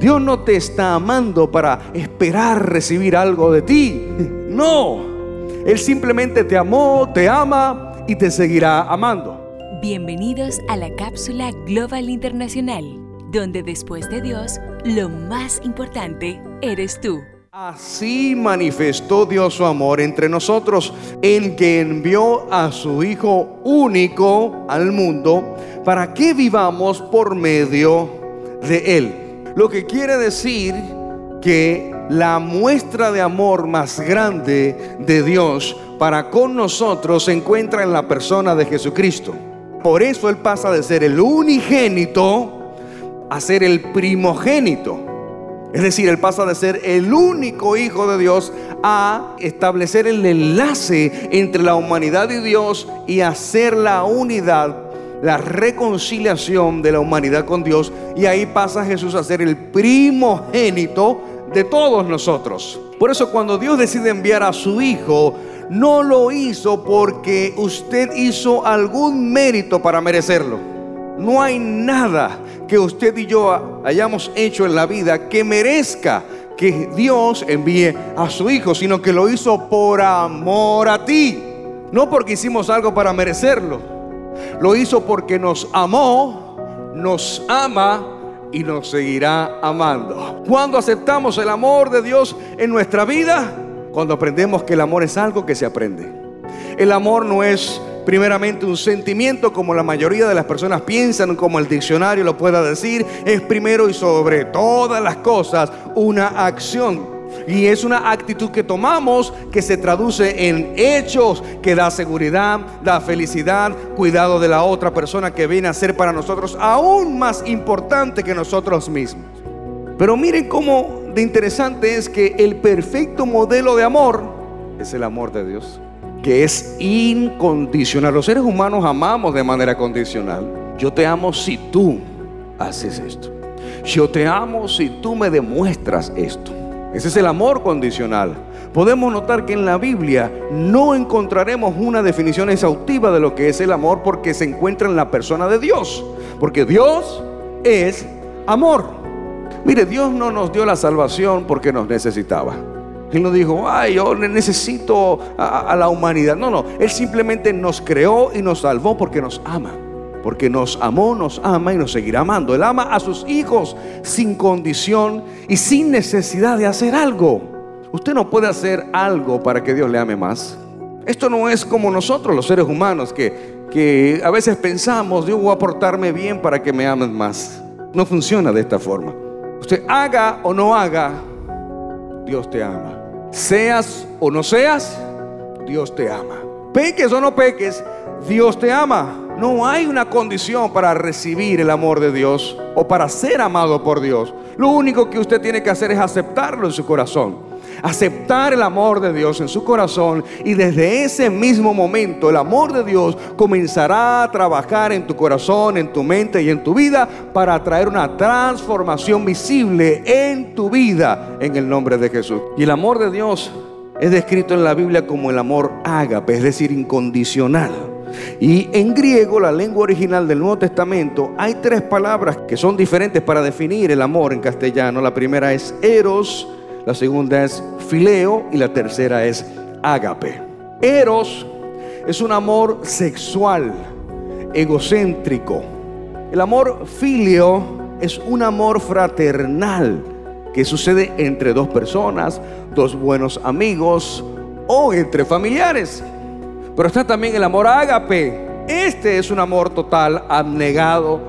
Dios no te está amando para esperar recibir algo de ti. No. Él simplemente te amó, te ama y te seguirá amando. Bienvenidos a la cápsula Global Internacional, donde después de Dios, lo más importante eres tú. Así manifestó Dios su amor entre nosotros en que envió a su Hijo único al mundo para que vivamos por medio de Él. Lo que quiere decir que la muestra de amor más grande de Dios para con nosotros se encuentra en la persona de Jesucristo. Por eso Él pasa de ser el unigénito a ser el primogénito. Es decir, Él pasa de ser el único Hijo de Dios a establecer el enlace entre la humanidad y Dios y hacer la unidad, la reconciliación de la humanidad con Dios. Y ahí pasa Jesús a ser el primogénito de todos nosotros. Por eso cuando Dios decide enviar a su Hijo, no lo hizo porque usted hizo algún mérito para merecerlo. No hay nada que usted y yo hayamos hecho en la vida que merezca que Dios envíe a su Hijo, sino que lo hizo por amor a ti. No porque hicimos algo para merecerlo. Lo hizo porque nos amó, nos ama y nos seguirá amando. Cuando aceptamos el amor de Dios en nuestra vida, cuando aprendemos que el amor es algo que se aprende. El amor no es primeramente un sentimiento como la mayoría de las personas piensan, como el diccionario lo pueda decir, es primero y sobre todas las cosas una acción. Y es una actitud que tomamos que se traduce en hechos, que da seguridad, da felicidad, cuidado de la otra persona que viene a ser para nosotros aún más importante que nosotros mismos. Pero miren cómo de interesante es que el perfecto modelo de amor es el amor de Dios, que es incondicional. Los seres humanos amamos de manera condicional. Yo te amo si tú haces esto. Yo te amo si tú me demuestras esto. Ese es el amor condicional. Podemos notar que en la Biblia no encontraremos una definición exhaustiva de lo que es el amor porque se encuentra en la persona de Dios. Porque Dios es amor. Mire, Dios no nos dio la salvación porque nos necesitaba. Él no dijo, ay, yo necesito a, a, la humanidad. No, no. Él simplemente nos creó y nos salvó porque nos ama. Porque nos amó, nos ama y nos seguirá amando. Él ama a sus hijos sin condición y sin necesidad de hacer algo. Usted no puede hacer algo para que Dios le ame más. Esto no es como nosotros los seres humanos que, que a veces pensamos, Dios voy a portarme bien para que me amen más. No funciona de esta forma. Usted haga o no haga, Dios te ama. Seas o no seas, Dios te ama. Peques o no peques, Dios te ama. No hay una condición para recibir el amor de Dios o para ser amado por Dios. Lo único que usted tiene que hacer es aceptarlo en su corazón aceptar el amor de Dios en su corazón y desde ese mismo momento el amor de Dios comenzará a trabajar en tu corazón, en tu mente y en tu vida para traer una transformación visible en tu vida en el nombre de Jesús. Y el amor de Dios es descrito en la Biblia como el amor ágape, es decir, incondicional. Y en griego, la lengua original del Nuevo Testamento, hay tres palabras que son diferentes para definir el amor en castellano. La primera es eros, la segunda es fileo y la tercera es ágape. Eros es un amor sexual, egocéntrico. El amor filio es un amor fraternal que sucede entre dos personas, dos buenos amigos o entre familiares. Pero está también el amor ágape. Este es un amor total, abnegado,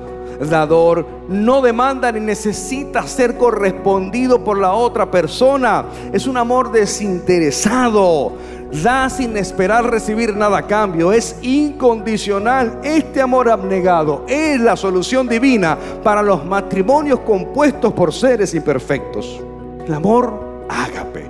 dador, no demanda ni necesita ser correspondido por la otra persona. Es un amor desinteresado. Da sin esperar recibir nada a cambio. Es incondicional. Este amor abnegado es la solución divina para los matrimonios compuestos por seres imperfectos. El amor ágape.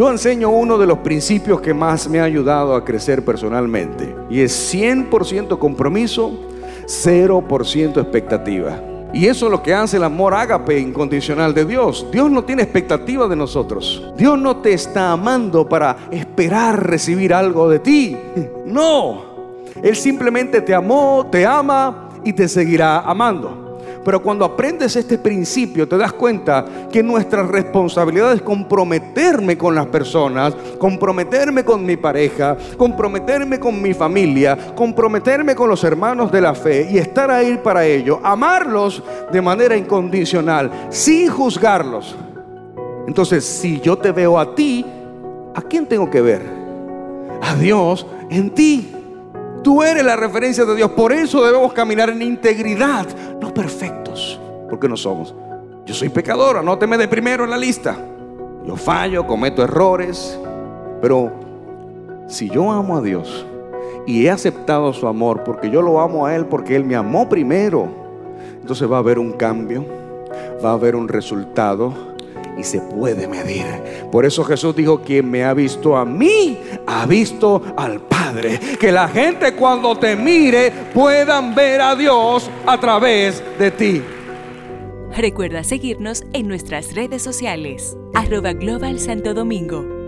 Yo enseño uno de los principios que más me ha ayudado a crecer personalmente y es 100% compromiso, 0% expectativa. Y eso es lo que hace el amor ágape incondicional de Dios. Dios no tiene expectativa de nosotros. Dios no te está amando para esperar recibir algo de ti. No. Él simplemente te amó, te ama y te seguirá amando. Pero cuando aprendes este principio, te das cuenta que nuestra responsabilidad es comprometerme con las personas, comprometerme con mi pareja, comprometerme con mi familia, comprometerme con los hermanos de la fe y estar ahí para ellos, amarlos de manera incondicional, sin juzgarlos. Entonces, si yo te veo a ti, ¿a quién tengo que ver? A Dios en ti. Tú eres la referencia de Dios. Por eso debemos caminar en integridad, no perfectos, porque no somos. Yo soy pecador, anóteme de primero en la lista. Yo fallo, cometo errores, pero si yo amo a Dios y he aceptado su amor porque yo lo amo a Él, porque Él me amó primero, entonces va a haber un cambio, va a haber un resultado y se puede medir. Por eso Jesús dijo, quien me ha visto a mí, ha visto al Padre. Que la gente cuando te mire puedan ver a Dios a través de ti. Recuerda seguirnos en nuestras redes sociales, arroba Global Santo Domingo